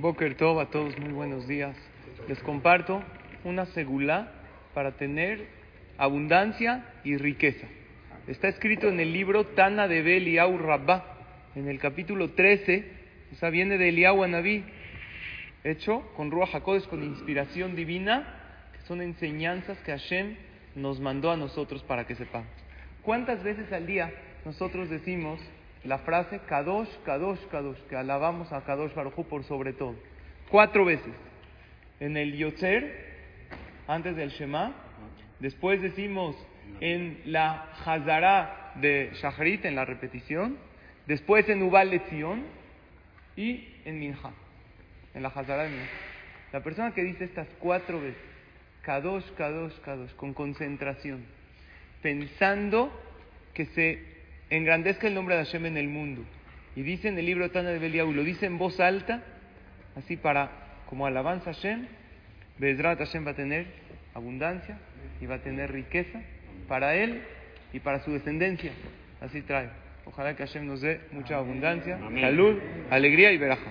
Boker Tov, a todos muy buenos días. Les comparto una segula para tener abundancia y riqueza. Está escrito en el libro Tana de Beliau Rabbah, en el capítulo 13, o sea, viene de Eliau Anabí, hecho con Ruach HaKodesh, con inspiración divina, que son enseñanzas que Hashem nos mandó a nosotros para que sepamos. ¿Cuántas veces al día nosotros decimos la frase Kadosh, Kadosh, Kadosh, que alabamos a Kadosh Baruj por sobre todo. Cuatro veces. En el Yotzer, antes del Shema. Después decimos en la Hazara de Shacharit, en la repetición. Después en Ubal Lezion y en Minha, en la Hazara de Minha. La persona que dice estas cuatro veces, Kadosh, Kadosh, Kadosh, con concentración, pensando que se engrandezca el nombre de Hashem en el mundo. Y dice en el libro Tana de Beliau, lo dice en voz alta, así para, como alabanza a Hashem, Bezrat Hashem va a tener abundancia y va a tener riqueza para él y para su descendencia. Así trae. Ojalá que Hashem nos dé mucha abundancia, salud, alegría y veraja.